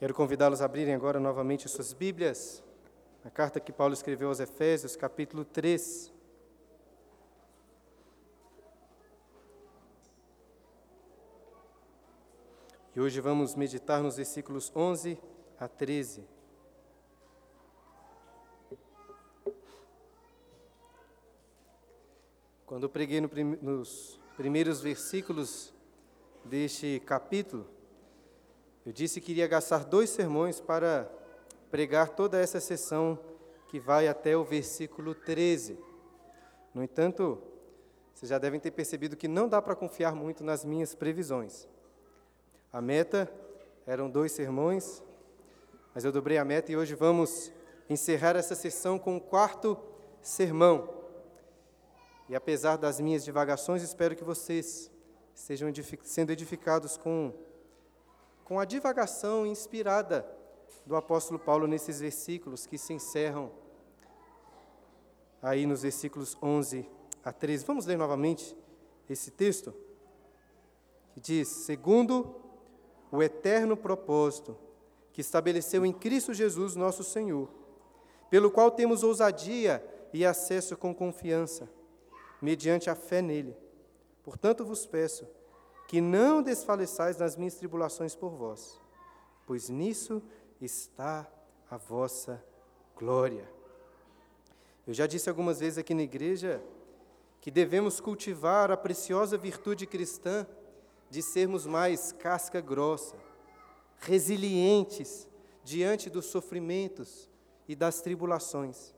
Quero convidá-los a abrirem agora novamente suas Bíblias, a carta que Paulo escreveu aos Efésios, capítulo 3. E hoje vamos meditar nos versículos 11 a 13. Quando eu preguei no prim nos primeiros versículos deste capítulo, eu disse que iria gastar dois sermões para pregar toda essa sessão que vai até o versículo 13. No entanto, vocês já devem ter percebido que não dá para confiar muito nas minhas previsões. A meta eram dois sermões, mas eu dobrei a meta e hoje vamos encerrar essa sessão com o quarto sermão. E apesar das minhas divagações, espero que vocês estejam sendo edificados com com a divagação inspirada do apóstolo Paulo nesses versículos que se encerram aí nos versículos 11 a 13. Vamos ler novamente esse texto? Que diz: Segundo o eterno propósito que estabeleceu em Cristo Jesus, nosso Senhor, pelo qual temos ousadia e acesso com confiança, mediante a fé nele. Portanto, vos peço que não desfaleçais nas minhas tribulações por vós, pois nisso está a vossa glória. Eu já disse algumas vezes aqui na igreja que devemos cultivar a preciosa virtude cristã de sermos mais casca grossa, resilientes diante dos sofrimentos e das tribulações.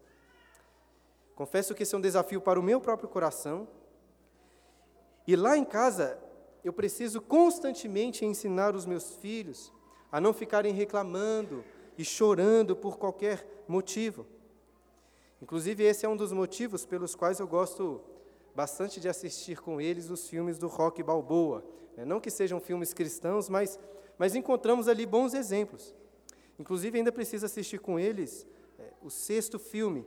Confesso que esse é um desafio para o meu próprio coração. E lá em casa, eu preciso constantemente ensinar os meus filhos a não ficarem reclamando e chorando por qualquer motivo. Inclusive, esse é um dos motivos pelos quais eu gosto bastante de assistir com eles os filmes do Rock Balboa. Né? Não que sejam filmes cristãos, mas, mas encontramos ali bons exemplos. Inclusive, ainda preciso assistir com eles é, o sexto filme,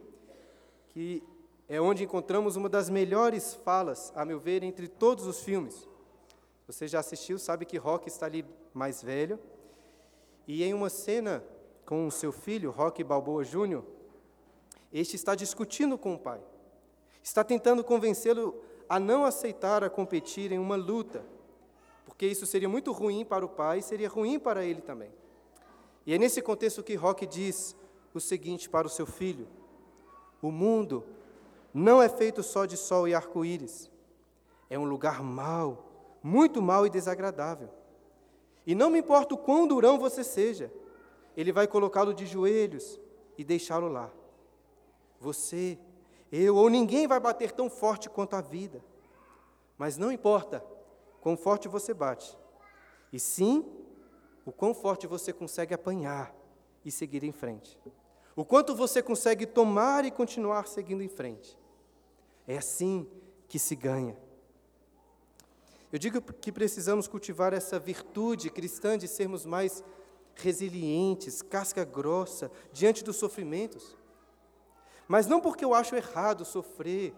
que é onde encontramos uma das melhores falas, a meu ver, entre todos os filmes. Você já assistiu, sabe que Rock está ali mais velho. E em uma cena com o seu filho, Rock Balboa Jr., este está discutindo com o pai. Está tentando convencê-lo a não aceitar a competir em uma luta, porque isso seria muito ruim para o pai e seria ruim para ele também. E é nesse contexto que Rock diz o seguinte para o seu filho: O mundo não é feito só de sol e arco-íris. É um lugar mau muito mal e desagradável. E não me importa o quão durão você seja, ele vai colocá-lo de joelhos e deixá-lo lá. Você, eu ou ninguém vai bater tão forte quanto a vida. Mas não importa quão forte você bate, e sim o quão forte você consegue apanhar e seguir em frente. O quanto você consegue tomar e continuar seguindo em frente. É assim que se ganha. Eu digo que precisamos cultivar essa virtude cristã de sermos mais resilientes, casca grossa, diante dos sofrimentos. Mas não porque eu acho errado sofrer,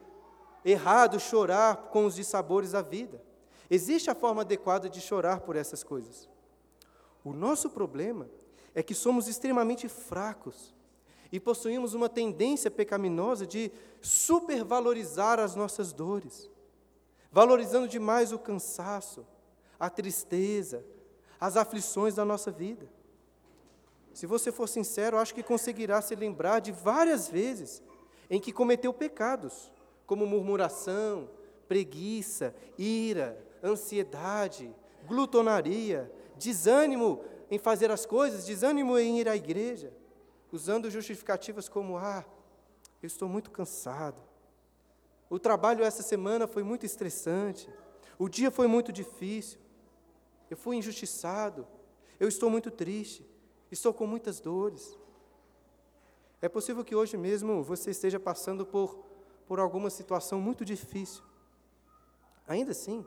errado chorar com os dissabores da vida. Existe a forma adequada de chorar por essas coisas. O nosso problema é que somos extremamente fracos e possuímos uma tendência pecaminosa de supervalorizar as nossas dores valorizando demais o cansaço, a tristeza, as aflições da nossa vida. Se você for sincero, acho que conseguirá se lembrar de várias vezes em que cometeu pecados, como murmuração, preguiça, ira, ansiedade, glutonaria, desânimo em fazer as coisas, desânimo em ir à igreja, usando justificativas como: ah, eu estou muito cansado, o trabalho essa semana foi muito estressante. O dia foi muito difícil. Eu fui injustiçado. Eu estou muito triste. Estou com muitas dores. É possível que hoje mesmo você esteja passando por, por alguma situação muito difícil. Ainda assim,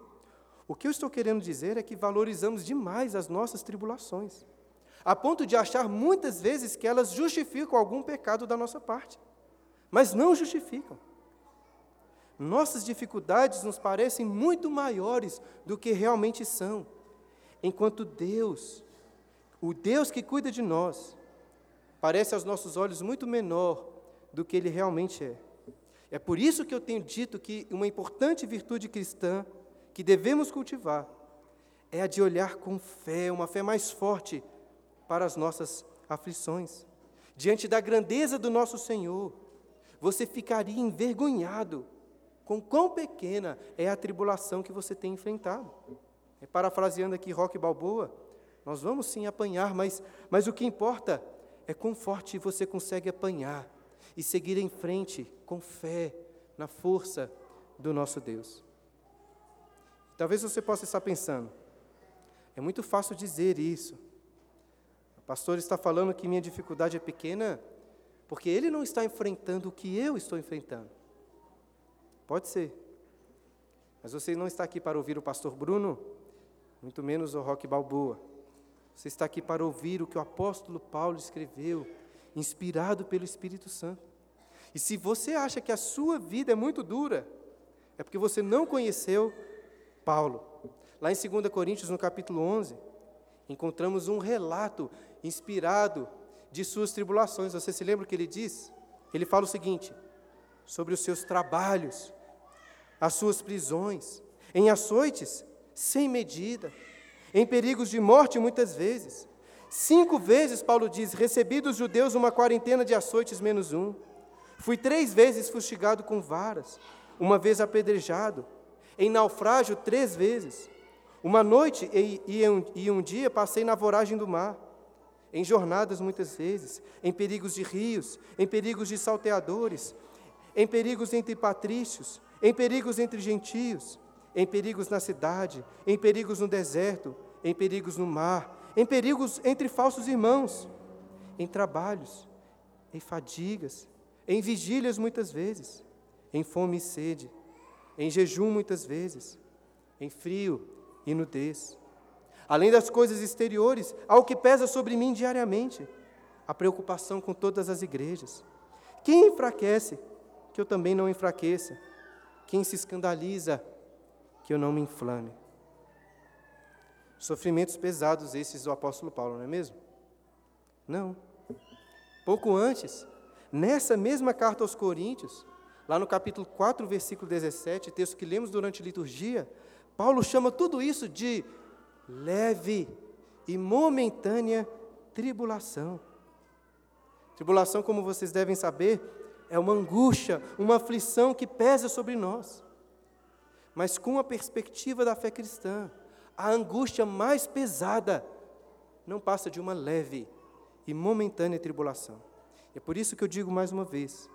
o que eu estou querendo dizer é que valorizamos demais as nossas tribulações, a ponto de achar muitas vezes que elas justificam algum pecado da nossa parte, mas não justificam. Nossas dificuldades nos parecem muito maiores do que realmente são, enquanto Deus, O Deus que cuida de nós parece aos nossos olhos muito menor do que ele realmente é. É por isso que eu tenho dito que uma importante virtude cristã que devemos cultivar é a de olhar com fé, uma fé mais forte para as nossas aflições. Diante da grandeza do nosso Senhor, você ficaria envergonhado com quão pequena é a tribulação que você tem enfrentado. É, parafraseando aqui Roque Balboa, nós vamos sim apanhar, mas, mas o que importa é quão forte você consegue apanhar e seguir em frente com fé na força do nosso Deus. Talvez você possa estar pensando, é muito fácil dizer isso. O pastor está falando que minha dificuldade é pequena porque ele não está enfrentando o que eu estou enfrentando. Pode ser. Mas você não está aqui para ouvir o pastor Bruno, muito menos o Roque Balboa. Você está aqui para ouvir o que o apóstolo Paulo escreveu, inspirado pelo Espírito Santo. E se você acha que a sua vida é muito dura, é porque você não conheceu Paulo. Lá em 2 Coríntios, no capítulo 11, encontramos um relato inspirado de suas tribulações. Você se lembra o que ele diz? Ele fala o seguinte: sobre os seus trabalhos, as suas prisões, em açoites sem medida, em perigos de morte muitas vezes. Cinco vezes, Paulo diz, recebi dos judeus uma quarentena de açoites menos um. Fui três vezes fustigado com varas, uma vez apedrejado, em naufrágio três vezes. Uma noite e, e, um, e um dia passei na voragem do mar em jornadas muitas vezes, em perigos de rios, em perigos de salteadores, em perigos entre patrícios, em perigos entre gentios, em perigos na cidade, em perigos no deserto, em perigos no mar, em perigos entre falsos irmãos, em trabalhos, em fadigas, em vigílias muitas vezes, em fome e sede, em jejum muitas vezes, em frio e nudez Além das coisas exteriores, há o que pesa sobre mim diariamente: a preocupação com todas as igrejas. Quem enfraquece, que eu também não enfraqueça. Quem se escandaliza, que eu não me inflame. Sofrimentos pesados esses do apóstolo Paulo, não é mesmo? Não. Pouco antes, nessa mesma carta aos Coríntios, lá no capítulo 4, versículo 17, texto que lemos durante a liturgia, Paulo chama tudo isso de leve e momentânea tribulação. Tribulação, como vocês devem saber, é uma angústia, uma aflição que pesa sobre nós. Mas com a perspectiva da fé cristã, a angústia mais pesada não passa de uma leve e momentânea tribulação. É por isso que eu digo mais uma vez: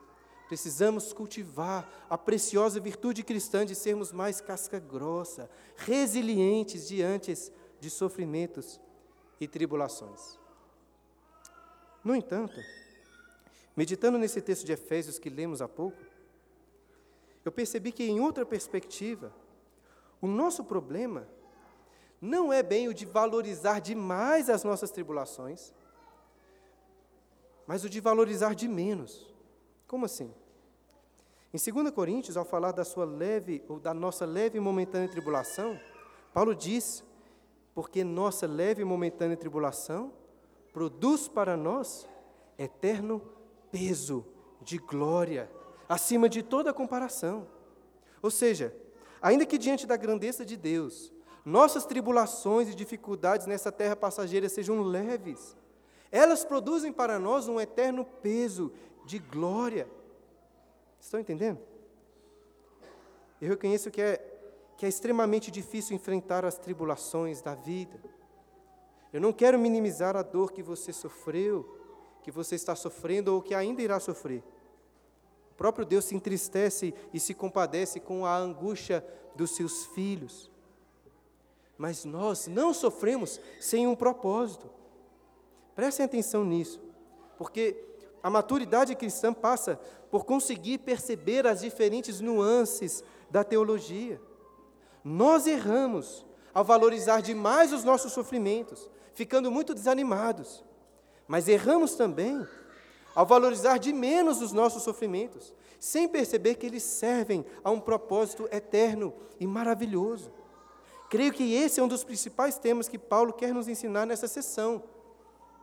precisamos cultivar a preciosa virtude cristã de sermos mais casca grossa, resilientes diante de sofrimentos e tribulações. No entanto, meditando nesse texto de Efésios que lemos há pouco, eu percebi que, em outra perspectiva, o nosso problema não é bem o de valorizar demais as nossas tribulações, mas o de valorizar de menos. Como assim? Em 2 Coríntios, ao falar da sua leve ou da nossa leve e momentânea tribulação, Paulo diz porque nossa leve e momentânea tribulação produz para nós eterno peso de glória, acima de toda comparação. Ou seja, ainda que diante da grandeza de Deus, nossas tribulações e dificuldades nessa terra passageira sejam leves, elas produzem para nós um eterno peso de glória. Estão entendendo? Eu reconheço que é que é extremamente difícil enfrentar as tribulações da vida. Eu não quero minimizar a dor que você sofreu, que você está sofrendo ou que ainda irá sofrer. O próprio Deus se entristece e se compadece com a angústia dos seus filhos. Mas nós não sofremos sem um propósito. Prestem atenção nisso, porque a maturidade cristã passa por conseguir perceber as diferentes nuances da teologia. Nós erramos ao valorizar demais os nossos sofrimentos, ficando muito desanimados. Mas erramos também ao valorizar de menos os nossos sofrimentos, sem perceber que eles servem a um propósito eterno e maravilhoso. Creio que esse é um dos principais temas que Paulo quer nos ensinar nessa sessão,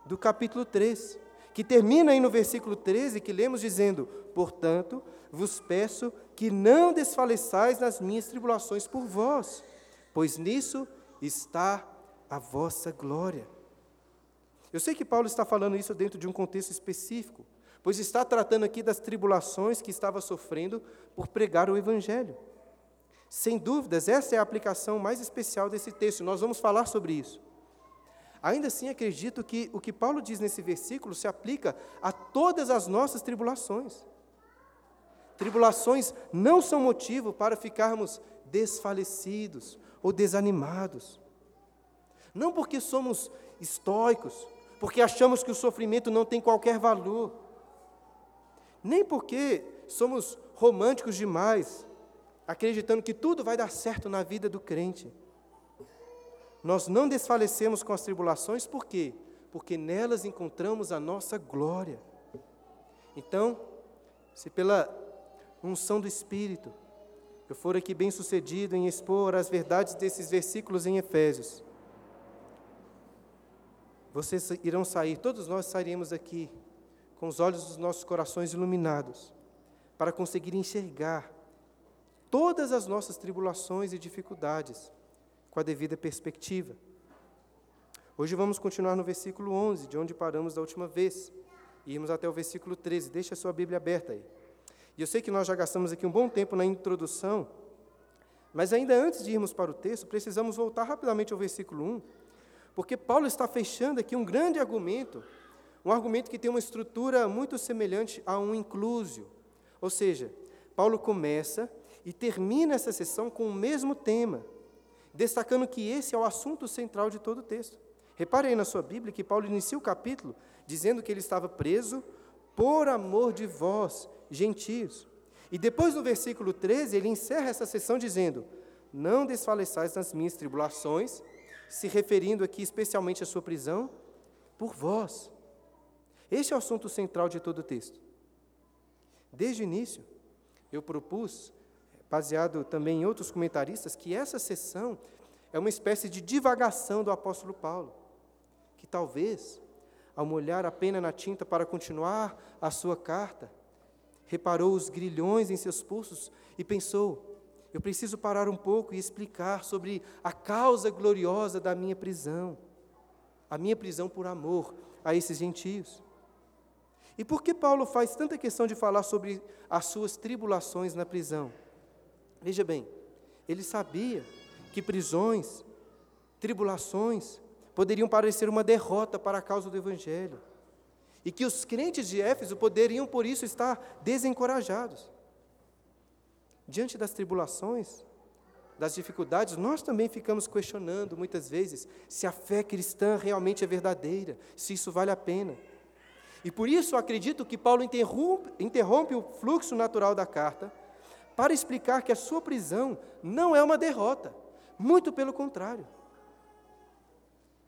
do capítulo 3, que termina aí no versículo 13, que lemos dizendo: Portanto, vos peço que não desfaleçais nas minhas tribulações por vós, pois nisso está a vossa glória. Eu sei que Paulo está falando isso dentro de um contexto específico, pois está tratando aqui das tribulações que estava sofrendo por pregar o Evangelho. Sem dúvidas, essa é a aplicação mais especial desse texto, nós vamos falar sobre isso. Ainda assim, acredito que o que Paulo diz nesse versículo se aplica a todas as nossas tribulações. Tribulações não são motivo para ficarmos desfalecidos ou desanimados. Não porque somos estoicos, porque achamos que o sofrimento não tem qualquer valor, nem porque somos românticos demais, acreditando que tudo vai dar certo na vida do crente. Nós não desfalecemos com as tribulações, por quê? Porque nelas encontramos a nossa glória. Então, se pela unção do Espírito eu for aqui bem sucedido em expor as verdades desses versículos em Efésios, vocês irão sair, todos nós sairemos aqui com os olhos dos nossos corações iluminados, para conseguir enxergar todas as nossas tribulações e dificuldades com a devida perspectiva. Hoje vamos continuar no versículo 11, de onde paramos da última vez, e irmos até o versículo 13. Deixa a sua Bíblia aberta aí. E eu sei que nós já gastamos aqui um bom tempo na introdução, mas ainda antes de irmos para o texto, precisamos voltar rapidamente ao versículo 1 porque Paulo está fechando aqui um grande argumento, um argumento que tem uma estrutura muito semelhante a um inclusio. Ou seja, Paulo começa e termina essa sessão com o mesmo tema, destacando que esse é o assunto central de todo o texto. Repare aí na sua Bíblia que Paulo inicia o capítulo dizendo que ele estava preso por amor de vós, gentios. E depois, no versículo 13, ele encerra essa sessão dizendo: Não desfaleçais nas minhas tribulações, se referindo aqui especialmente à sua prisão, por vós. Este é o assunto central de todo o texto. Desde o início, eu propus, baseado também em outros comentaristas, que essa sessão é uma espécie de divagação do apóstolo Paulo, que talvez, ao molhar a pena na tinta para continuar a sua carta, reparou os grilhões em seus pulsos e pensou: eu preciso parar um pouco e explicar sobre a causa gloriosa da minha prisão, a minha prisão por amor a esses gentios. E por que Paulo faz tanta questão de falar sobre as suas tribulações na prisão? Veja bem, ele sabia que prisões, tribulações, poderiam parecer uma derrota para a causa do Evangelho. E que os crentes de Éfeso poderiam, por isso, estar desencorajados. Diante das tribulações, das dificuldades, nós também ficamos questionando muitas vezes se a fé cristã realmente é verdadeira, se isso vale a pena. E por isso acredito que Paulo interrompe, interrompe o fluxo natural da carta para explicar que a sua prisão não é uma derrota, muito pelo contrário.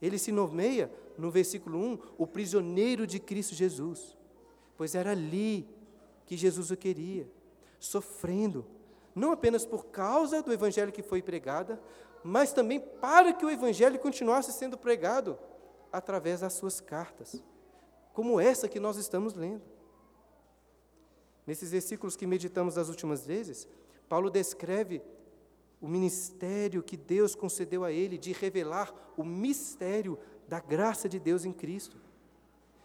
Ele se nomeia, no versículo 1, o prisioneiro de Cristo Jesus, pois era ali que Jesus o queria, sofrendo, não apenas por causa do evangelho que foi pregado, mas também para que o evangelho continuasse sendo pregado através das suas cartas, como essa que nós estamos lendo. Nesses versículos que meditamos das últimas vezes, Paulo descreve o ministério que Deus concedeu a ele de revelar o mistério da graça de Deus em Cristo,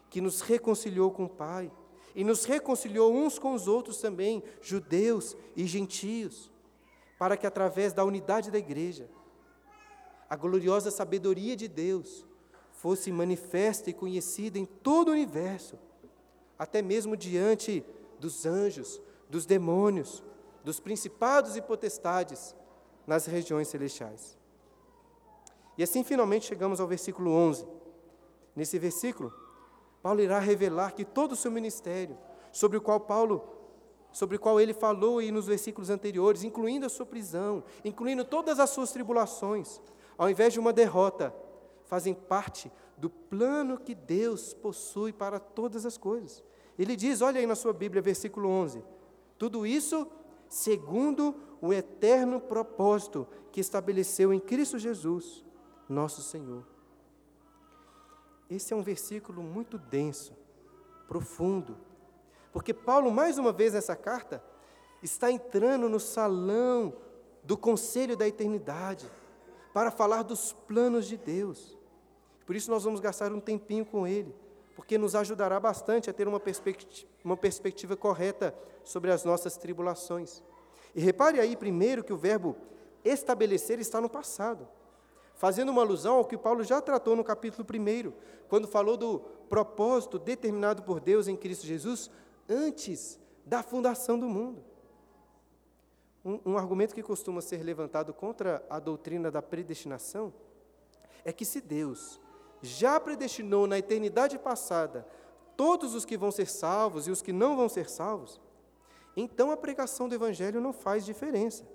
que nos reconciliou com o Pai, e nos reconciliou uns com os outros também, judeus e gentios, para que através da unidade da igreja, a gloriosa sabedoria de Deus fosse manifesta e conhecida em todo o universo, até mesmo diante dos anjos, dos demônios, dos principados e potestades nas regiões celestiais. E assim finalmente chegamos ao versículo 11. Nesse versículo, Paulo irá revelar que todo o seu ministério, sobre o qual Paulo, sobre o qual ele falou aí nos versículos anteriores, incluindo a sua prisão, incluindo todas as suas tribulações, ao invés de uma derrota, fazem parte do plano que Deus possui para todas as coisas. Ele diz, olha aí na sua Bíblia, versículo 11: tudo isso segundo o eterno propósito que estabeleceu em Cristo Jesus, nosso Senhor. Esse é um versículo muito denso, profundo, porque Paulo, mais uma vez nessa carta, está entrando no salão do conselho da eternidade para falar dos planos de Deus. Por isso, nós vamos gastar um tempinho com ele, porque nos ajudará bastante a ter uma perspectiva, uma perspectiva correta sobre as nossas tribulações. E repare aí, primeiro, que o verbo estabelecer está no passado, fazendo uma alusão ao que Paulo já tratou no capítulo 1, quando falou do propósito determinado por Deus em Cristo Jesus antes da fundação do mundo. Um, um, argumento que costuma ser levantado contra a doutrina da predestinação é que se Deus já predestinou na eternidade passada todos os que vão ser salvos e os que não vão ser salvos, então a pregação do Evangelho não faz diferença.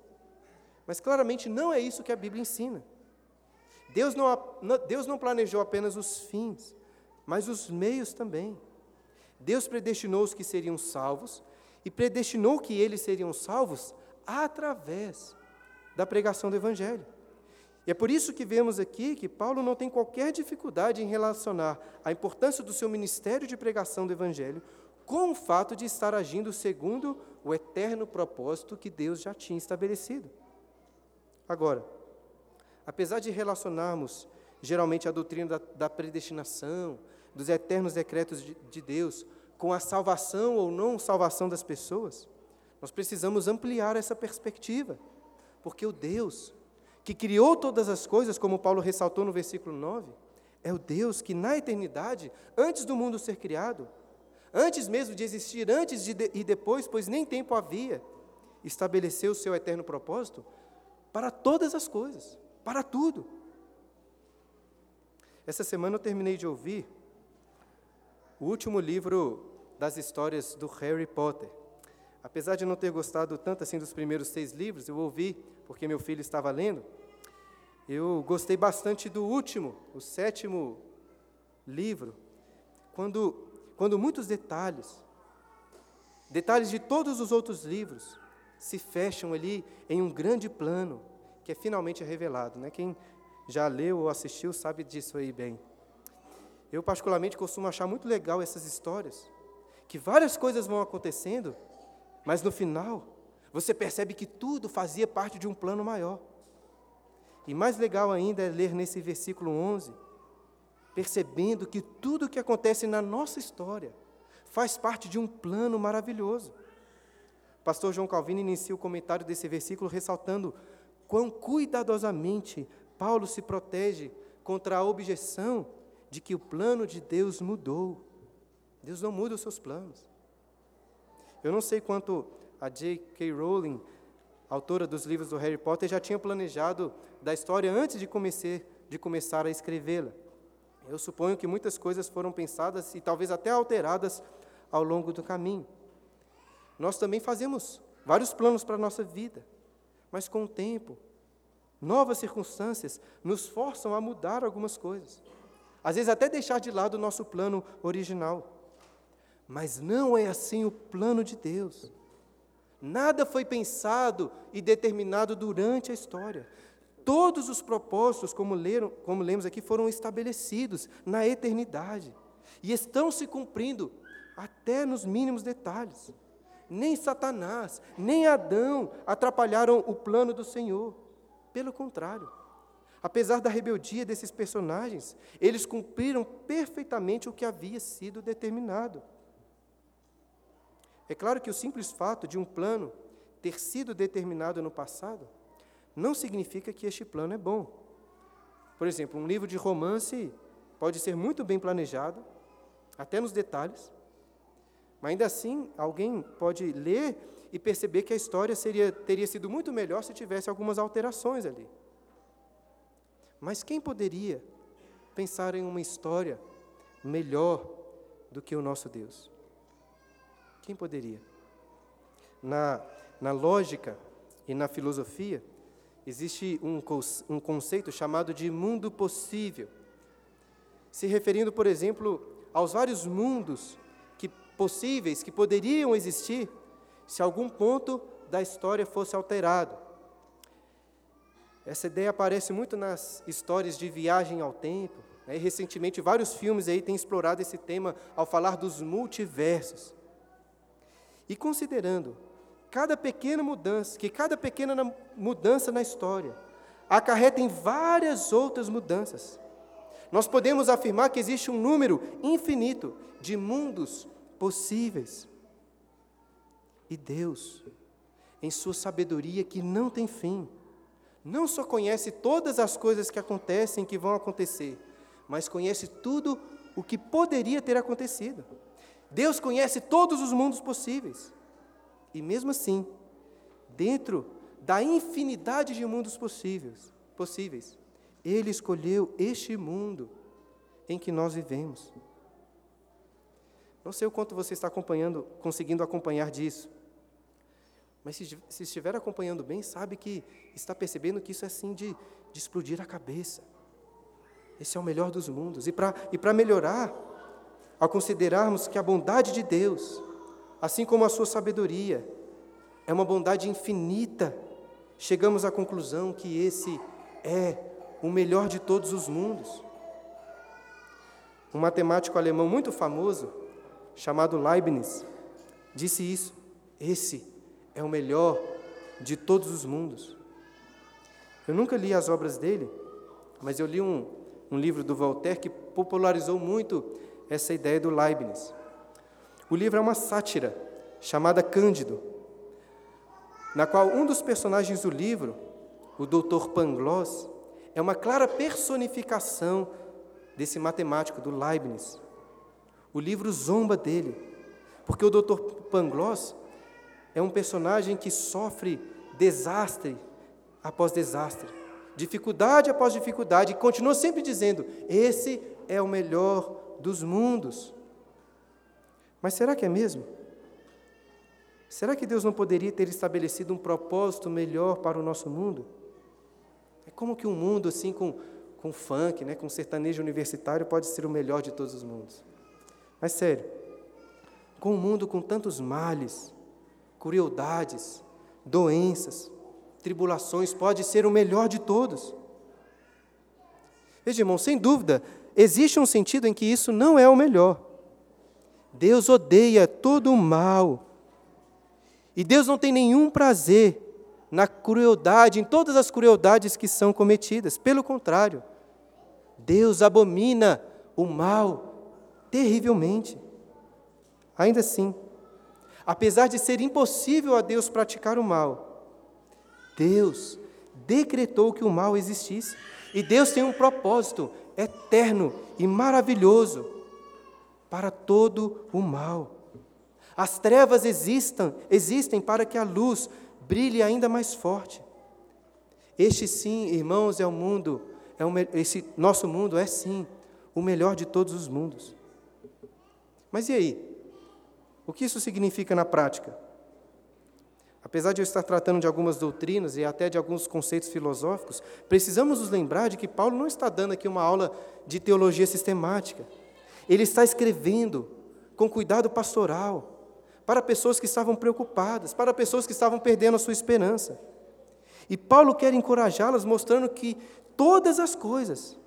Mas claramente não é isso que a Bíblia ensina. Deus não, Deus não planejou apenas os fins, mas os meios também. Deus predestinou os que seriam salvos e predestinou que eles seriam salvos através da pregação do Evangelho. E é por isso que vemos aqui que Paulo não tem qualquer dificuldade em relacionar a importância do seu ministério de pregação do Evangelho com o fato de estar agindo segundo o eterno propósito que Deus já tinha estabelecido. Agora, apesar de relacionarmos geralmente a doutrina da, da predestinação, dos eternos decretos de, de Deus, com a salvação ou não salvação das pessoas, nós precisamos ampliar essa perspectiva, porque o Deus que criou todas as coisas, como Paulo ressaltou no versículo 9, é o Deus que na eternidade, antes do mundo ser criado, antes mesmo de existir, antes de, e depois, pois nem tempo havia, estabeleceu o seu eterno propósito para todas as coisas, para tudo. Essa semana eu terminei de ouvir o último livro das histórias do Harry Potter. Apesar de não ter gostado tanto assim dos primeiros seis livros, eu ouvi porque meu filho estava lendo. Eu gostei bastante do último, o sétimo livro, quando, quando muitos detalhes, detalhes de todos os outros livros, se fecham ali em um grande plano que é finalmente revelado. Né? Quem já leu ou assistiu sabe disso aí bem. Eu, particularmente, costumo achar muito legal essas histórias, que várias coisas vão acontecendo, mas no final você percebe que tudo fazia parte de um plano maior. E mais legal ainda é ler nesse versículo 11, percebendo que tudo o que acontece na nossa história faz parte de um plano maravilhoso. Pastor João Calvino inicia o comentário desse versículo ressaltando quão cuidadosamente Paulo se protege contra a objeção de que o plano de Deus mudou. Deus não muda os seus planos. Eu não sei quanto a J.K. Rowling, autora dos livros do Harry Potter, já tinha planejado da história antes de, de começar a escrevê-la. Eu suponho que muitas coisas foram pensadas e talvez até alteradas ao longo do caminho. Nós também fazemos vários planos para a nossa vida, mas com o tempo, novas circunstâncias nos forçam a mudar algumas coisas. Às vezes, até deixar de lado o nosso plano original. Mas não é assim o plano de Deus. Nada foi pensado e determinado durante a história. Todos os propósitos, como, leram, como lemos aqui, foram estabelecidos na eternidade e estão se cumprindo até nos mínimos detalhes. Nem Satanás, nem Adão atrapalharam o plano do Senhor. Pelo contrário, apesar da rebeldia desses personagens, eles cumpriram perfeitamente o que havia sido determinado. É claro que o simples fato de um plano ter sido determinado no passado não significa que este plano é bom. Por exemplo, um livro de romance pode ser muito bem planejado, até nos detalhes, ainda assim alguém pode ler e perceber que a história seria, teria sido muito melhor se tivesse algumas alterações ali. Mas quem poderia pensar em uma história melhor do que o nosso Deus? Quem poderia? Na, na lógica e na filosofia, existe um, um conceito chamado de mundo possível, se referindo, por exemplo, aos vários mundos possíveis que poderiam existir se algum ponto da história fosse alterado. Essa ideia aparece muito nas histórias de viagem ao tempo, Né? Recentemente, vários filmes aí têm explorado esse tema ao falar dos multiversos. E considerando cada pequena mudança, que cada pequena mudança na história acarreta em várias outras mudanças, nós podemos afirmar que existe um número infinito de mundos possíveis. E Deus, em sua sabedoria que não tem fim, não só conhece todas as coisas que acontecem que vão acontecer, mas conhece tudo o que poderia ter acontecido. Deus conhece todos os mundos possíveis. E mesmo assim, dentro da infinidade de mundos possíveis, possíveis, ele escolheu este mundo em que nós vivemos. Não sei o quanto você está acompanhando, conseguindo acompanhar disso. Mas se, se estiver acompanhando bem, sabe que está percebendo que isso é assim de, de explodir a cabeça. Esse é o melhor dos mundos. E para e melhorar, ao considerarmos que a bondade de Deus, assim como a sua sabedoria, é uma bondade infinita, chegamos à conclusão que esse é o melhor de todos os mundos. Um matemático alemão muito famoso, chamado Leibniz, disse isso: esse é o melhor de todos os mundos. Eu nunca li as obras dele, mas eu li um, um livro do Voltaire que popularizou muito essa ideia do Leibniz. O livro é uma sátira chamada Cândido, na qual um dos personagens do livro, o Dr. Pangloss, é uma clara personificação desse matemático, do Leibniz. O livro zomba dele, porque o Dr. Pangloss é um personagem que sofre desastre após desastre, dificuldade após dificuldade, e continua sempre dizendo: esse é o melhor dos mundos. Mas será que é mesmo? Será que Deus não poderia ter estabelecido um propósito melhor para o nosso mundo? É como que um mundo assim com, com funk, né, com sertanejo universitário pode ser o melhor de todos os mundos? Mas sério, com um mundo com tantos males, crueldades, doenças, tribulações, pode ser o melhor de todos. Veja, irmão, sem dúvida, existe um sentido em que isso não é o melhor. Deus odeia todo o mal. E Deus não tem nenhum prazer na crueldade, em todas as crueldades que são cometidas. Pelo contrário, Deus abomina o mal terrivelmente. Ainda assim, apesar de ser impossível a Deus praticar o mal, Deus decretou que o mal existisse. E Deus tem um propósito eterno e maravilhoso para todo o mal. As trevas existam, existem para que a luz brilhe ainda mais forte. Este sim, irmãos, é o mundo, é o, esse nosso mundo é sim o melhor de todos os mundos. Mas e aí? O que isso significa na prática? Apesar de eu estar tratando de algumas doutrinas e até de alguns conceitos filosóficos, precisamos nos lembrar de que Paulo não está dando aqui uma aula de teologia sistemática. Ele está escrevendo com cuidado pastoral para pessoas que estavam preocupadas, para pessoas que estavam perdendo a sua esperança. E Paulo quer encorajá-las, mostrando que todas as coisas,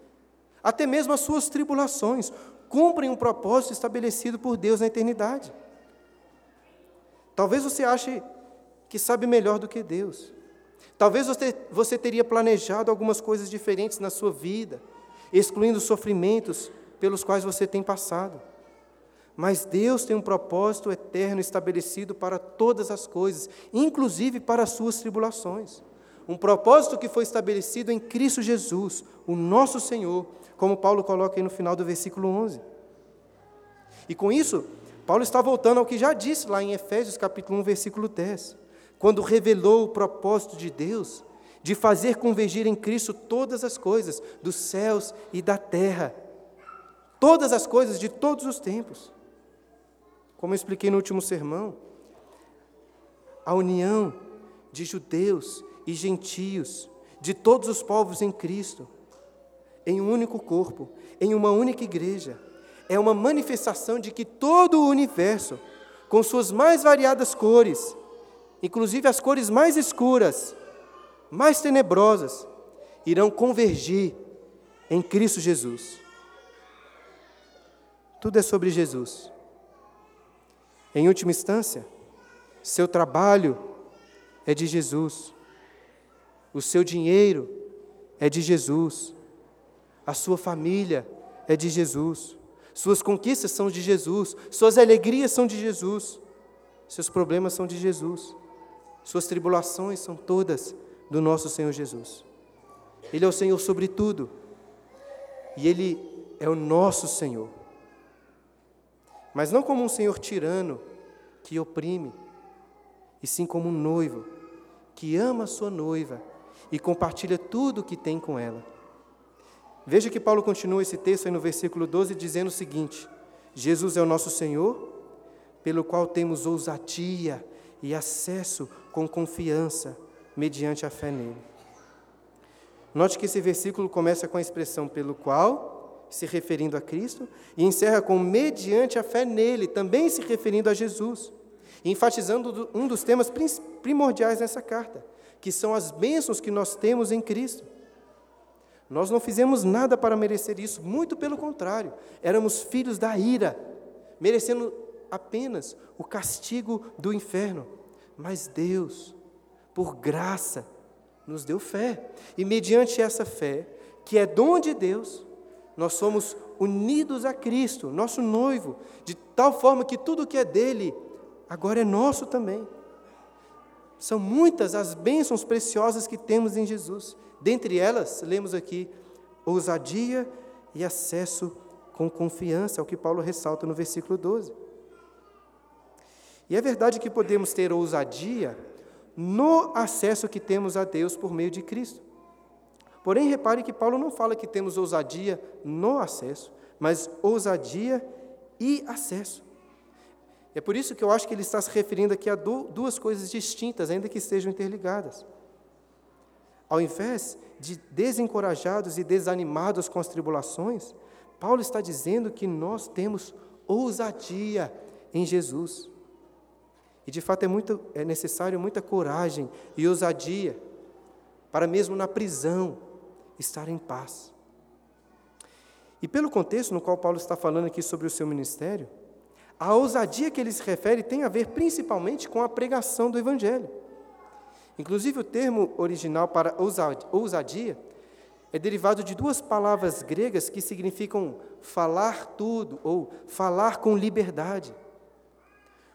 até mesmo as suas tribulações, cumprem um propósito estabelecido por Deus na eternidade. Talvez você ache que sabe melhor do que Deus. Talvez você, você teria planejado algumas coisas diferentes na sua vida, excluindo os sofrimentos pelos quais você tem passado. Mas Deus tem um propósito eterno estabelecido para todas as coisas, inclusive para as suas tribulações. Um propósito que foi estabelecido em Cristo Jesus, o nosso Senhor, como Paulo coloca aí no final do versículo 11. E com isso, Paulo está voltando ao que já disse lá em Efésios capítulo 1, versículo 10, quando revelou o propósito de Deus de fazer convergir em Cristo todas as coisas, dos céus e da terra, todas as coisas de todos os tempos. Como eu expliquei no último sermão, a união de judeus e gentios, de todos os povos em Cristo, em um único corpo, em uma única igreja, é uma manifestação de que todo o universo, com suas mais variadas cores, inclusive as cores mais escuras, mais tenebrosas, irão convergir em Cristo Jesus. Tudo é sobre Jesus. Em última instância, seu trabalho é de Jesus, o seu dinheiro é de Jesus, a sua família é de Jesus, suas conquistas são de Jesus, suas alegrias são de Jesus, seus problemas são de Jesus, suas tribulações são todas do nosso Senhor Jesus. Ele é o Senhor sobre tudo, e Ele é o nosso Senhor. Mas não como um Senhor tirano que oprime, e sim como um noivo que ama a sua noiva e compartilha tudo o que tem com ela. Veja que Paulo continua esse texto aí no versículo 12 dizendo o seguinte: Jesus é o nosso Senhor, pelo qual temos ousadia e acesso com confiança mediante a fé nele. Note que esse versículo começa com a expressão pelo qual, se referindo a Cristo, e encerra com mediante a fé nele, também se referindo a Jesus enfatizando um dos temas primordiais nessa carta, que são as bênçãos que nós temos em Cristo. Nós não fizemos nada para merecer isso, muito pelo contrário, éramos filhos da ira, merecendo apenas o castigo do inferno. Mas Deus, por graça, nos deu fé, e mediante essa fé, que é dom de Deus, nós somos unidos a Cristo, nosso noivo, de tal forma que tudo que é dele agora é nosso também. São muitas as bênçãos preciosas que temos em Jesus. Dentre elas, lemos aqui ousadia e acesso com confiança, é o que Paulo ressalta no versículo 12. E é verdade que podemos ter ousadia no acesso que temos a Deus por meio de Cristo. Porém, repare que Paulo não fala que temos ousadia no acesso, mas ousadia e acesso. É por isso que eu acho que ele está se referindo aqui a duas coisas distintas, ainda que estejam interligadas. Ao invés de desencorajados e desanimados com as tribulações, Paulo está dizendo que nós temos ousadia em Jesus. E de fato é, muito, é necessário muita coragem e ousadia para, mesmo na prisão, estar em paz. E pelo contexto no qual Paulo está falando aqui sobre o seu ministério, a ousadia que ele se refere tem a ver principalmente com a pregação do Evangelho. Inclusive, o termo original para ousadia é derivado de duas palavras gregas que significam falar tudo ou falar com liberdade.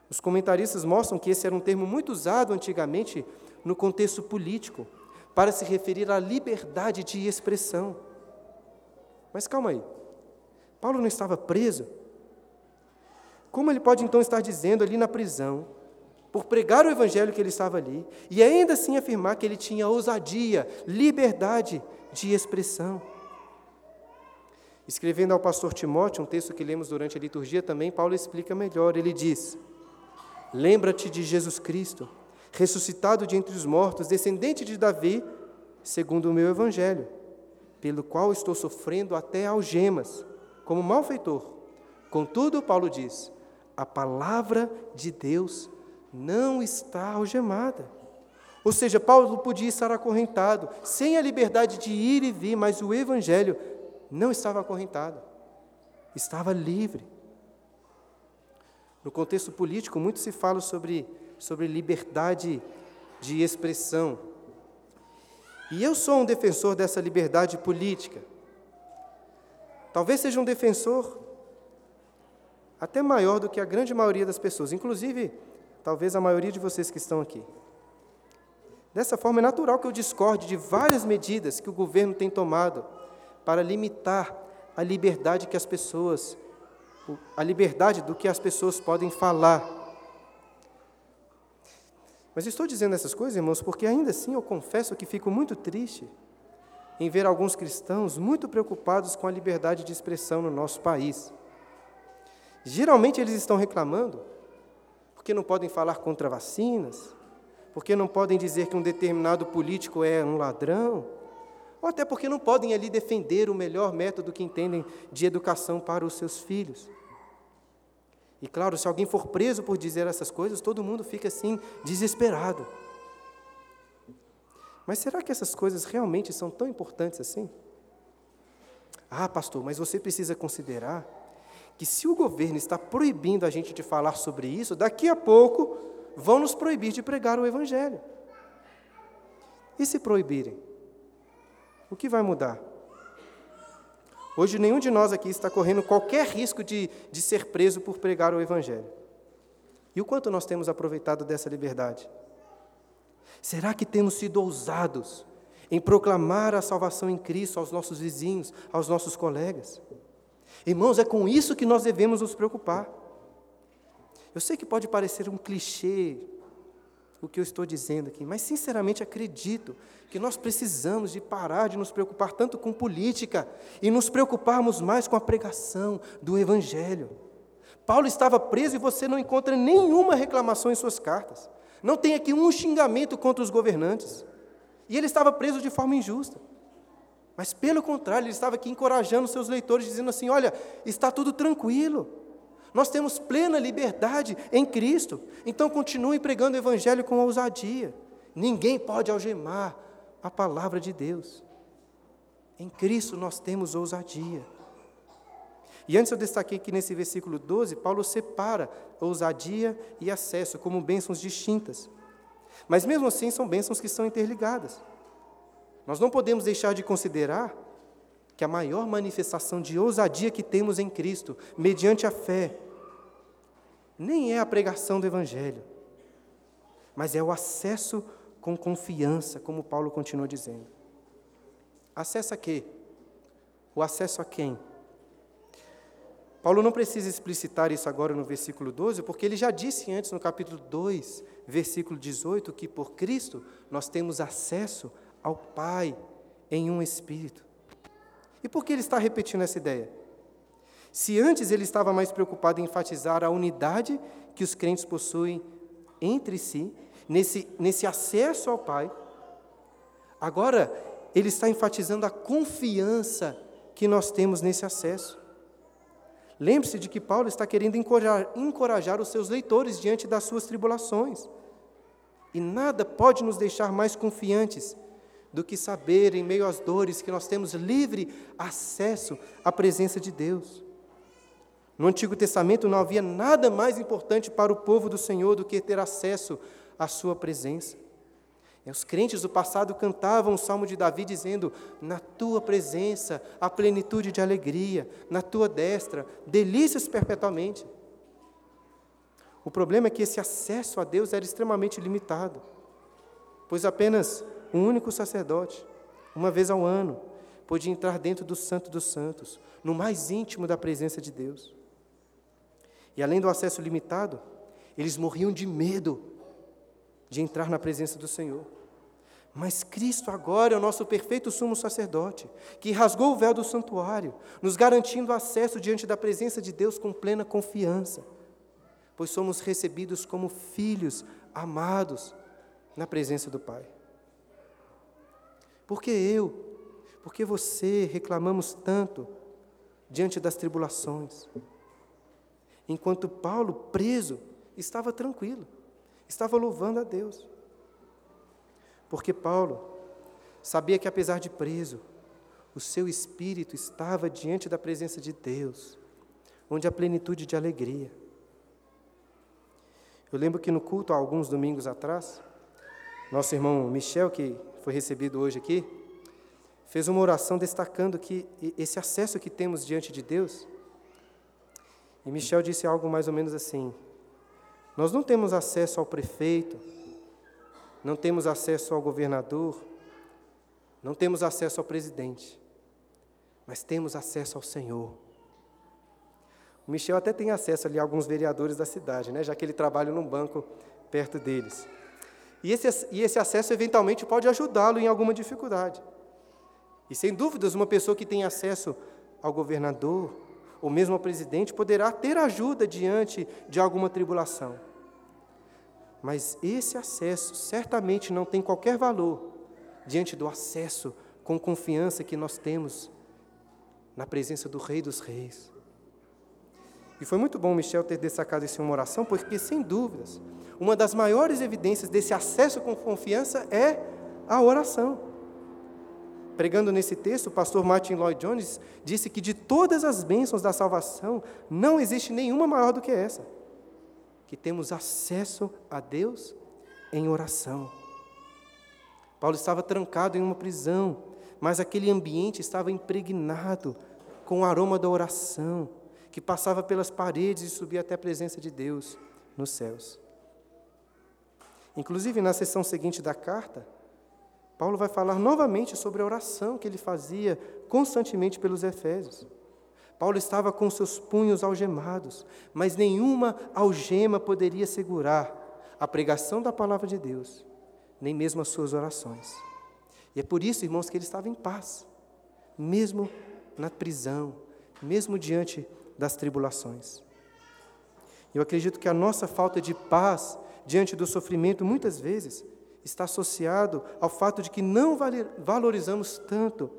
Os comentaristas mostram que esse era um termo muito usado antigamente no contexto político, para se referir à liberdade de expressão. Mas calma aí, Paulo não estava preso como ele pode então estar dizendo ali na prisão, por pregar o evangelho que ele estava ali, e ainda assim afirmar que ele tinha ousadia, liberdade de expressão? Escrevendo ao pastor Timóteo, um texto que lemos durante a liturgia também, Paulo explica melhor. Ele diz: Lembra-te de Jesus Cristo, ressuscitado de entre os mortos, descendente de Davi, segundo o meu evangelho, pelo qual estou sofrendo até algemas, como malfeitor. Contudo, Paulo diz: a palavra de Deus não está algemada. Ou seja, Paulo podia estar acorrentado, sem a liberdade de ir e vir, mas o Evangelho não estava acorrentado, estava livre. No contexto político, muito se fala sobre, sobre liberdade de expressão. E eu sou um defensor dessa liberdade política. Talvez seja um defensor até maior do que a grande maioria das pessoas, inclusive, talvez a maioria de vocês que estão aqui. Dessa forma, é natural que eu discorde de várias medidas que o governo tem tomado para limitar a liberdade que as pessoas, a liberdade do que as pessoas podem falar. Mas estou dizendo essas coisas, irmãos, porque ainda assim eu confesso que fico muito triste em ver alguns cristãos muito preocupados com a liberdade de expressão no nosso país. Geralmente eles estão reclamando porque não podem falar contra vacinas, porque não podem dizer que um determinado político é um ladrão, ou até porque não podem ali defender o melhor método que entendem de educação para os seus filhos. E claro, se alguém for preso por dizer essas coisas, todo mundo fica assim, desesperado. Mas será que essas coisas realmente são tão importantes assim? Ah, pastor, mas você precisa considerar que se o governo está proibindo a gente de falar sobre isso, daqui a pouco vão nos proibir de pregar o Evangelho. E se proibirem? O que vai mudar? Hoje, nenhum de nós aqui está correndo qualquer risco de, de ser preso por pregar o Evangelho. E o quanto nós temos aproveitado dessa liberdade? Será que temos sido ousados em proclamar a salvação em Cristo aos nossos vizinhos, aos nossos colegas? Irmãos, é com isso que nós devemos nos preocupar. Eu sei que pode parecer um clichê o que eu estou dizendo aqui, mas sinceramente acredito que nós precisamos de parar de nos preocupar tanto com política e nos preocuparmos mais com a pregação do Evangelho. Paulo estava preso e você não encontra nenhuma reclamação em suas cartas. Não tem aqui um xingamento contra os governantes. E ele estava preso de forma injusta. Mas, pelo contrário, ele estava aqui encorajando seus leitores, dizendo assim: olha, está tudo tranquilo. Nós temos plena liberdade em Cristo. Então, continue pregando o Evangelho com ousadia. Ninguém pode algemar a palavra de Deus. Em Cristo nós temos ousadia. E antes eu destaquei que nesse versículo 12, Paulo separa ousadia e acesso como bênçãos distintas. Mas mesmo assim são bênçãos que são interligadas. Nós não podemos deixar de considerar que a maior manifestação de ousadia que temos em Cristo, mediante a fé, nem é a pregação do Evangelho, mas é o acesso com confiança, como Paulo continua dizendo. Acesso a quê? O acesso a quem? Paulo não precisa explicitar isso agora no versículo 12, porque ele já disse antes no capítulo 2, versículo 18, que por Cristo nós temos acesso ao Pai em um espírito. E por que ele está repetindo essa ideia? Se antes ele estava mais preocupado em enfatizar a unidade que os crentes possuem entre si, nesse, nesse acesso ao Pai, agora ele está enfatizando a confiança que nós temos nesse acesso. Lembre-se de que Paulo está querendo encorajar, encorajar os seus leitores diante das suas tribulações. E nada pode nos deixar mais confiantes do que saber, em meio às dores, que nós temos livre acesso à presença de Deus. No Antigo Testamento não havia nada mais importante para o povo do Senhor do que ter acesso à Sua presença. Os crentes do passado cantavam o salmo de Davi dizendo: Na tua presença há plenitude de alegria, na tua destra, delícias perpetuamente. O problema é que esse acesso a Deus era extremamente limitado, pois apenas um único sacerdote, uma vez ao ano, podia entrar dentro do Santo dos Santos, no mais íntimo da presença de Deus. E além do acesso limitado, eles morriam de medo de entrar na presença do Senhor. Mas Cristo agora é o nosso perfeito sumo sacerdote, que rasgou o véu do santuário, nos garantindo acesso diante da presença de Deus com plena confiança, pois somos recebidos como filhos amados na presença do Pai. Porque eu, porque você reclamamos tanto diante das tribulações, enquanto Paulo, preso, estava tranquilo estava louvando a Deus. Porque Paulo sabia que, apesar de preso, o seu espírito estava diante da presença de Deus, onde há plenitude de alegria. Eu lembro que no culto, há alguns domingos atrás, nosso irmão Michel, que foi recebido hoje aqui, fez uma oração destacando que esse acesso que temos diante de Deus. E Michel disse algo mais ou menos assim: nós não temos acesso ao prefeito, não temos acesso ao governador, não temos acesso ao presidente, mas temos acesso ao Senhor. O Michel até tem acesso ali a alguns vereadores da cidade, né, já que ele trabalha num banco perto deles. E esse, e esse acesso eventualmente pode ajudá-lo em alguma dificuldade. E sem dúvidas, uma pessoa que tem acesso ao governador, ou mesmo ao presidente, poderá ter ajuda diante de alguma tribulação. Mas esse acesso certamente não tem qualquer valor diante do acesso com confiança que nós temos na presença do Rei dos Reis. E foi muito bom Michel ter destacado isso em uma oração, porque, sem dúvidas, uma das maiores evidências desse acesso com confiança é a oração. Pregando nesse texto, o pastor Martin Lloyd Jones disse que de todas as bênçãos da salvação, não existe nenhuma maior do que essa: que temos acesso a Deus em oração. Paulo estava trancado em uma prisão, mas aquele ambiente estava impregnado com o aroma da oração, que passava pelas paredes e subia até a presença de Deus nos céus. Inclusive, na sessão seguinte da carta, Paulo vai falar novamente sobre a oração que ele fazia constantemente pelos Efésios. Paulo estava com seus punhos algemados, mas nenhuma algema poderia segurar a pregação da palavra de Deus, nem mesmo as suas orações. E é por isso, irmãos, que ele estava em paz, mesmo na prisão, mesmo diante das tribulações. Eu acredito que a nossa falta de paz diante do sofrimento, muitas vezes, está associado ao fato de que não valorizamos tanto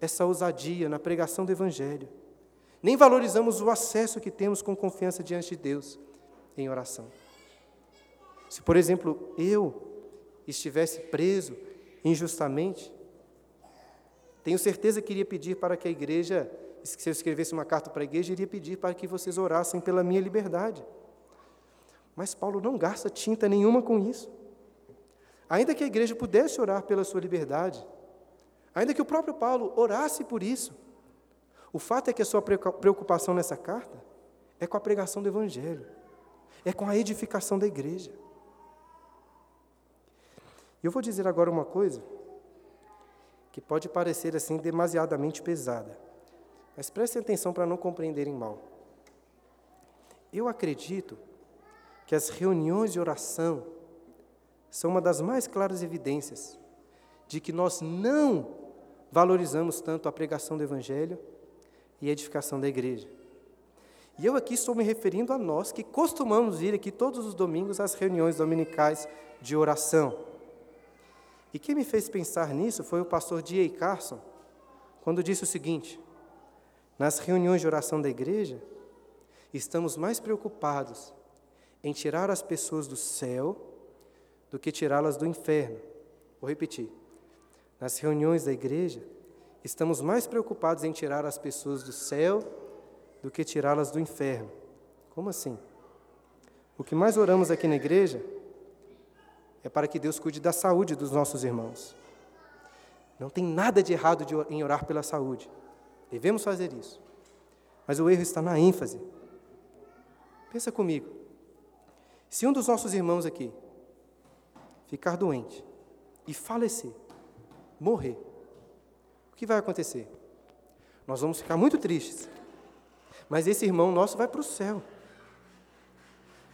essa ousadia na pregação do Evangelho, nem valorizamos o acesso que temos com confiança diante de Deus em oração. Se, por exemplo, eu estivesse preso injustamente, tenho certeza que iria pedir para que a igreja, se eu escrevesse uma carta para a igreja, iria pedir para que vocês orassem pela minha liberdade. Mas Paulo não gasta tinta nenhuma com isso. Ainda que a igreja pudesse orar pela sua liberdade, ainda que o próprio Paulo orasse por isso, o fato é que a sua preocupação nessa carta é com a pregação do Evangelho, é com a edificação da igreja. E eu vou dizer agora uma coisa que pode parecer assim demasiadamente pesada, mas prestem atenção para não compreenderem mal. Eu acredito que as reuniões de oração são uma das mais claras evidências de que nós não valorizamos tanto a pregação do Evangelho e a edificação da igreja. E eu aqui estou me referindo a nós que costumamos vir aqui todos os domingos às reuniões dominicais de oração. E quem me fez pensar nisso foi o pastor D.A. Carson, quando disse o seguinte: nas reuniões de oração da igreja, estamos mais preocupados em tirar as pessoas do céu do que tirá-las do inferno. Vou repetir. Nas reuniões da igreja, estamos mais preocupados em tirar as pessoas do céu do que tirá-las do inferno. Como assim? O que mais oramos aqui na igreja é para que Deus cuide da saúde dos nossos irmãos. Não tem nada de errado em orar pela saúde. Devemos fazer isso. Mas o erro está na ênfase. Pensa comigo. Se um dos nossos irmãos aqui ficar doente e falecer, morrer, o que vai acontecer? Nós vamos ficar muito tristes. Mas esse irmão nosso vai para o céu.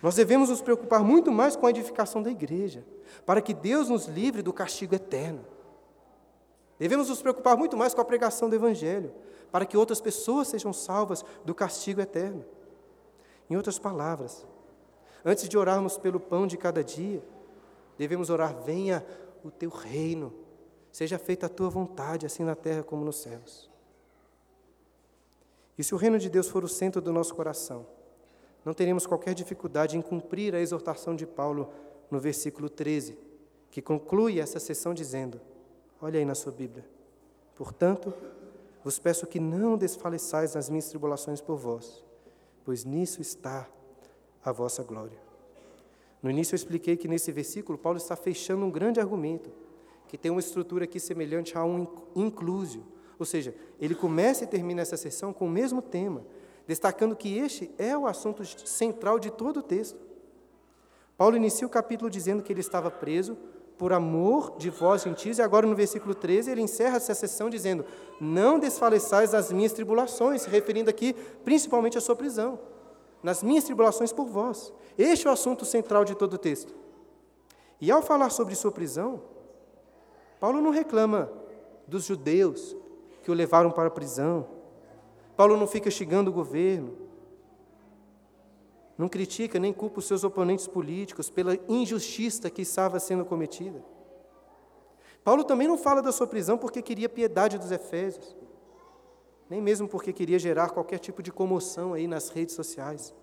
Nós devemos nos preocupar muito mais com a edificação da igreja, para que Deus nos livre do castigo eterno. Devemos nos preocupar muito mais com a pregação do Evangelho, para que outras pessoas sejam salvas do castigo eterno. Em outras palavras, Antes de orarmos pelo pão de cada dia, devemos orar: venha o teu reino, seja feita a tua vontade, assim na terra como nos céus. E se o reino de Deus for o centro do nosso coração, não teremos qualquer dificuldade em cumprir a exortação de Paulo no versículo 13, que conclui essa sessão dizendo: Olha aí na sua Bíblia. Portanto, vos peço que não desfaleçais nas minhas tribulações por vós, pois nisso está a vossa glória. No início eu expliquei que nesse versículo Paulo está fechando um grande argumento, que tem uma estrutura aqui semelhante a um inclusio, ou seja, ele começa e termina essa sessão com o mesmo tema, destacando que este é o assunto central de todo o texto. Paulo inicia o capítulo dizendo que ele estava preso por amor de vós gentis, e agora no versículo 13 ele encerra essa sessão dizendo: Não desfaleçais as minhas tribulações, referindo aqui principalmente à sua prisão nas minhas tribulações por vós. Este é o assunto central de todo o texto. E ao falar sobre sua prisão, Paulo não reclama dos judeus que o levaram para a prisão. Paulo não fica xingando o governo. Não critica nem culpa os seus oponentes políticos pela injustiça que estava sendo cometida. Paulo também não fala da sua prisão porque queria piedade dos efésios nem mesmo porque queria gerar qualquer tipo de comoção aí nas redes sociais.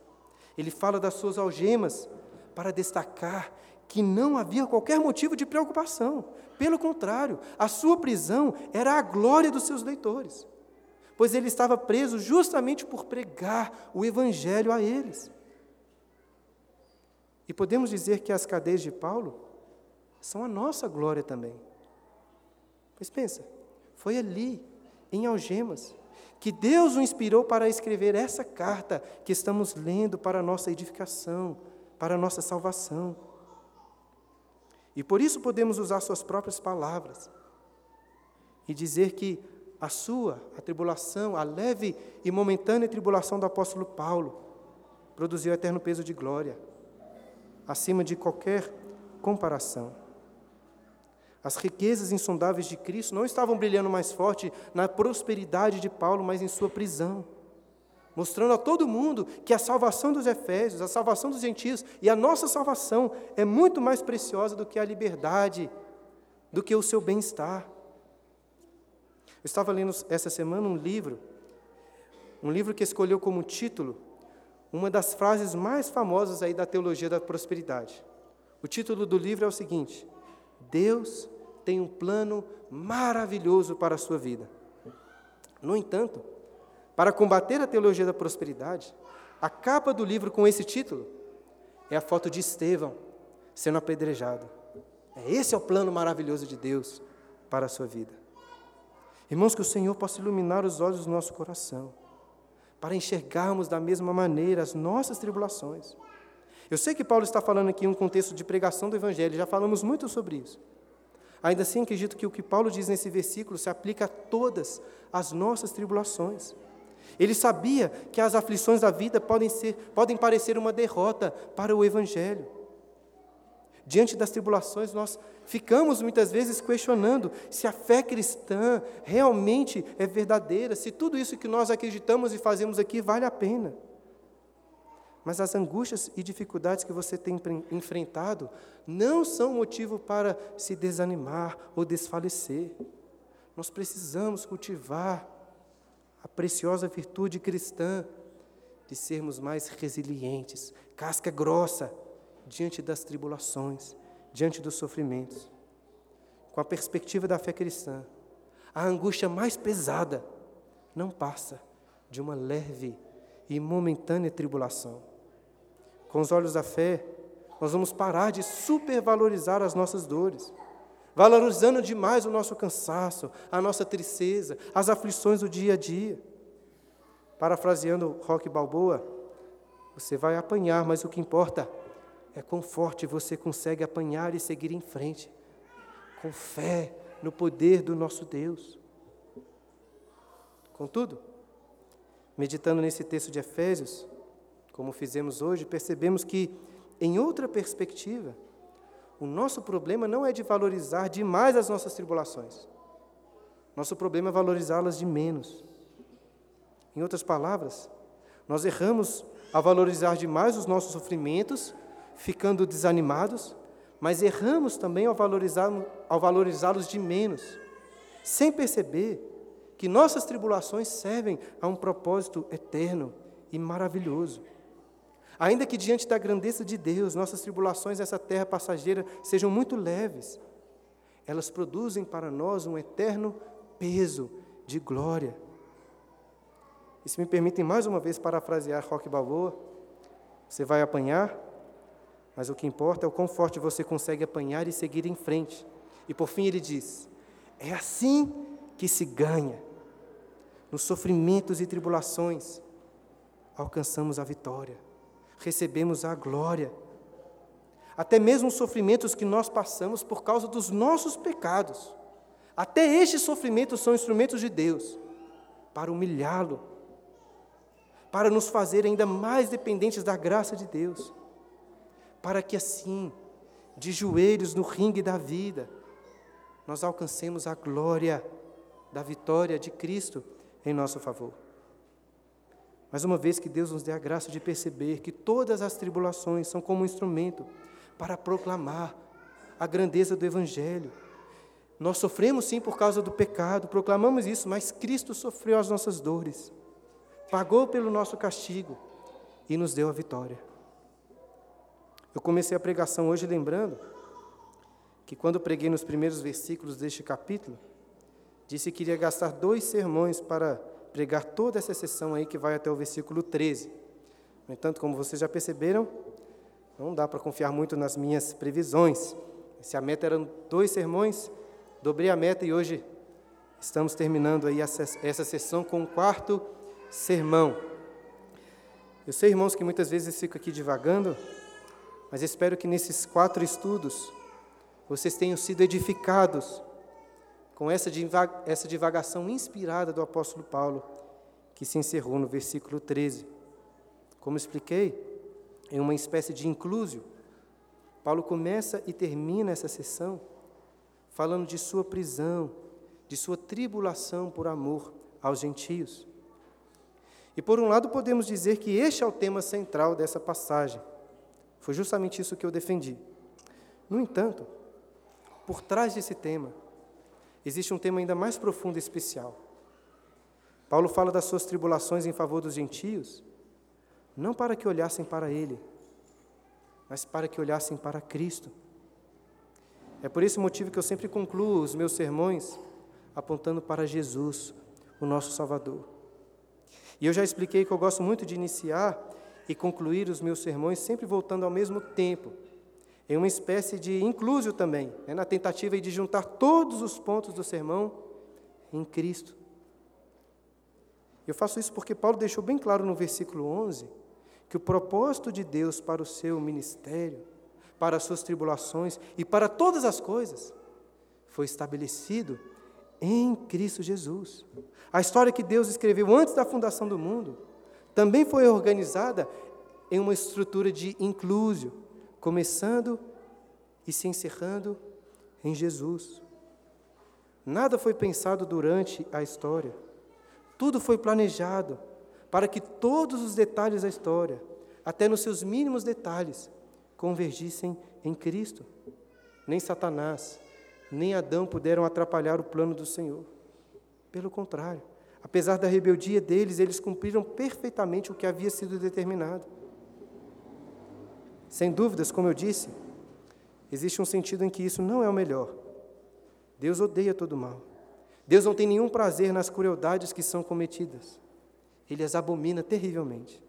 Ele fala das suas algemas para destacar que não havia qualquer motivo de preocupação. Pelo contrário, a sua prisão era a glória dos seus leitores, pois ele estava preso justamente por pregar o evangelho a eles. E podemos dizer que as cadeias de Paulo são a nossa glória também. Pois pensa, foi ali, em algemas, que Deus o inspirou para escrever essa carta que estamos lendo para a nossa edificação, para a nossa salvação. E por isso podemos usar suas próprias palavras e dizer que a sua, a tribulação, a leve e momentânea tribulação do apóstolo Paulo, produziu eterno peso de glória, acima de qualquer comparação. As riquezas insondáveis de Cristo não estavam brilhando mais forte na prosperidade de Paulo, mas em sua prisão, mostrando a todo mundo que a salvação dos Efésios, a salvação dos gentios e a nossa salvação é muito mais preciosa do que a liberdade, do que o seu bem-estar. Eu estava lendo essa semana um livro, um livro que escolheu como título uma das frases mais famosas aí da teologia da prosperidade. O título do livro é o seguinte: Deus tem um plano maravilhoso para a sua vida. No entanto, para combater a teologia da prosperidade, a capa do livro com esse título é a foto de Estevão sendo apedrejado. É, esse é o plano maravilhoso de Deus para a sua vida. Irmãos, que o Senhor possa iluminar os olhos do nosso coração, para enxergarmos da mesma maneira as nossas tribulações. Eu sei que Paulo está falando aqui em um contexto de pregação do Evangelho, já falamos muito sobre isso. Ainda assim, acredito que o que Paulo diz nesse versículo se aplica a todas as nossas tribulações. Ele sabia que as aflições da vida podem, ser, podem parecer uma derrota para o Evangelho. Diante das tribulações, nós ficamos muitas vezes questionando se a fé cristã realmente é verdadeira, se tudo isso que nós acreditamos e fazemos aqui vale a pena. Mas as angústias e dificuldades que você tem enfrentado não são motivo para se desanimar ou desfalecer. Nós precisamos cultivar a preciosa virtude cristã de sermos mais resilientes, casca grossa diante das tribulações, diante dos sofrimentos. Com a perspectiva da fé cristã, a angústia mais pesada não passa de uma leve e momentânea tribulação com os olhos da fé, nós vamos parar de supervalorizar as nossas dores, valorizando demais o nosso cansaço, a nossa tristeza, as aflições do dia a dia. Parafraseando Rock Balboa, você vai apanhar, mas o que importa é quão forte você consegue apanhar e seguir em frente, com fé no poder do nosso Deus. Contudo, meditando nesse texto de Efésios, como fizemos hoje, percebemos que, em outra perspectiva, o nosso problema não é de valorizar demais as nossas tribulações. Nosso problema é valorizá-las de menos. Em outras palavras, nós erramos a valorizar demais os nossos sofrimentos, ficando desanimados, mas erramos também ao valorizá-los valorizá de menos, sem perceber que nossas tribulações servem a um propósito eterno e maravilhoso. Ainda que diante da grandeza de Deus, nossas tribulações nessa terra passageira sejam muito leves, elas produzem para nós um eterno peso de glória. E se me permitem mais uma vez parafrasear Roque Balboa, você vai apanhar, mas o que importa é o quão forte você consegue apanhar e seguir em frente. E por fim ele diz: é assim que se ganha. Nos sofrimentos e tribulações, alcançamos a vitória recebemos a glória. Até mesmo os sofrimentos que nós passamos por causa dos nossos pecados, até estes sofrimentos são instrumentos de Deus para humilhá-lo, para nos fazer ainda mais dependentes da graça de Deus, para que assim, de joelhos no ringue da vida, nós alcancemos a glória da vitória de Cristo em nosso favor. Mais uma vez que Deus nos dê a graça de perceber que todas as tribulações são como um instrumento para proclamar a grandeza do Evangelho. Nós sofremos sim por causa do pecado, proclamamos isso, mas Cristo sofreu as nossas dores, pagou pelo nosso castigo e nos deu a vitória. Eu comecei a pregação hoje lembrando que quando preguei nos primeiros versículos deste capítulo, disse que iria gastar dois sermões para pregar toda essa sessão aí que vai até o versículo 13. No entanto, como vocês já perceberam, não dá para confiar muito nas minhas previsões. Se a meta eram dois sermões, dobrei a meta e hoje estamos terminando aí essa sessão com o quarto sermão. Eu sei, irmãos, que muitas vezes fico aqui divagando, mas espero que nesses quatro estudos vocês tenham sido edificados com essa, essa divagação inspirada do apóstolo Paulo, que se encerrou no versículo 13. Como expliquei, em uma espécie de inclusio, Paulo começa e termina essa sessão falando de sua prisão, de sua tribulação por amor aos gentios. E por um lado, podemos dizer que este é o tema central dessa passagem. Foi justamente isso que eu defendi. No entanto, por trás desse tema, existe um tema ainda mais profundo e especial. Paulo fala das suas tribulações em favor dos gentios, não para que olhassem para ele, mas para que olhassem para Cristo. É por esse motivo que eu sempre concluo os meus sermões apontando para Jesus, o nosso Salvador. E eu já expliquei que eu gosto muito de iniciar e concluir os meus sermões sempre voltando ao mesmo tempo em uma espécie de inclusio também, né, na tentativa de juntar todos os pontos do sermão em Cristo. Eu faço isso porque Paulo deixou bem claro no versículo 11 que o propósito de Deus para o seu ministério, para as suas tribulações e para todas as coisas foi estabelecido em Cristo Jesus. A história que Deus escreveu antes da fundação do mundo também foi organizada em uma estrutura de inclusio, começando e se encerrando em Jesus. Nada foi pensado durante a história. Tudo foi planejado para que todos os detalhes da história, até nos seus mínimos detalhes, convergissem em Cristo. Nem Satanás, nem Adão puderam atrapalhar o plano do Senhor. Pelo contrário, apesar da rebeldia deles, eles cumpriram perfeitamente o que havia sido determinado. Sem dúvidas, como eu disse, existe um sentido em que isso não é o melhor. Deus odeia todo mal. Deus não tem nenhum prazer nas crueldades que são cometidas. Ele as abomina terrivelmente.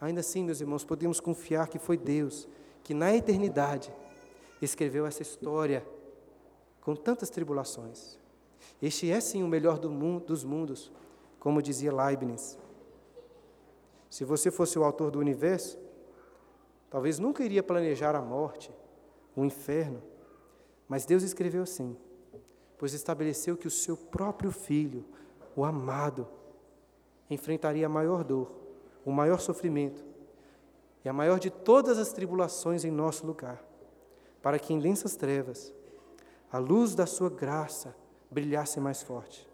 Ainda assim, meus irmãos, podemos confiar que foi Deus que, na eternidade, escreveu essa história com tantas tribulações. Este é sim o melhor do mundo, dos mundos, como dizia Leibniz. Se você fosse o autor do universo, Talvez nunca iria planejar a morte, o inferno, mas Deus escreveu assim, pois estabeleceu que o seu próprio filho, o amado, enfrentaria a maior dor, o maior sofrimento e a maior de todas as tribulações em nosso lugar, para que em densas trevas a luz da sua graça brilhasse mais forte.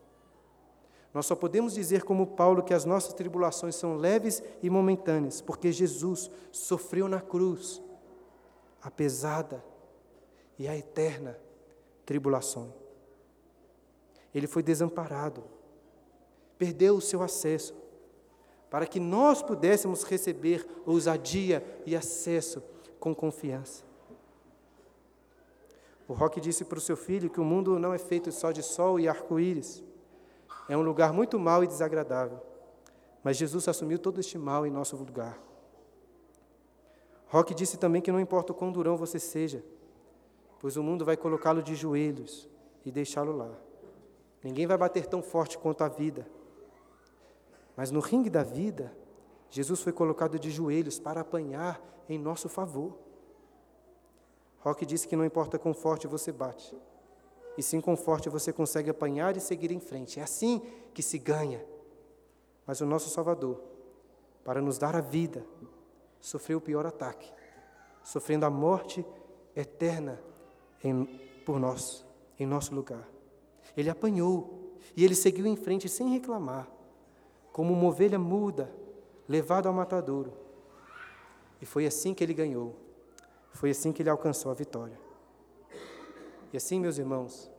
Nós só podemos dizer, como Paulo, que as nossas tribulações são leves e momentâneas, porque Jesus sofreu na cruz a pesada e a eterna tribulação. Ele foi desamparado, perdeu o seu acesso, para que nós pudéssemos receber ousadia e acesso com confiança. O Roque disse para o seu filho que o mundo não é feito só de sol e arco-íris é um lugar muito mau e desagradável. Mas Jesus assumiu todo este mal em nosso lugar. Roque disse também que não importa o quão durão você seja, pois o mundo vai colocá-lo de joelhos e deixá-lo lá. Ninguém vai bater tão forte quanto a vida. Mas no ringue da vida, Jesus foi colocado de joelhos para apanhar em nosso favor. Roque disse que não importa quão forte você bate, e sim com forte você consegue apanhar e seguir em frente. É assim que se ganha. Mas o nosso Salvador, para nos dar a vida, sofreu o pior ataque, sofrendo a morte eterna em, por nós, em nosso lugar. Ele apanhou e ele seguiu em frente sem reclamar, como uma ovelha muda, levado ao matadouro. E foi assim que ele ganhou, foi assim que ele alcançou a vitória. E assim, meus irmãos,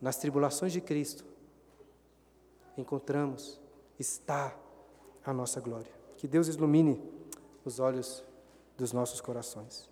nas tribulações de Cristo, encontramos, está a nossa glória. Que Deus ilumine os olhos dos nossos corações.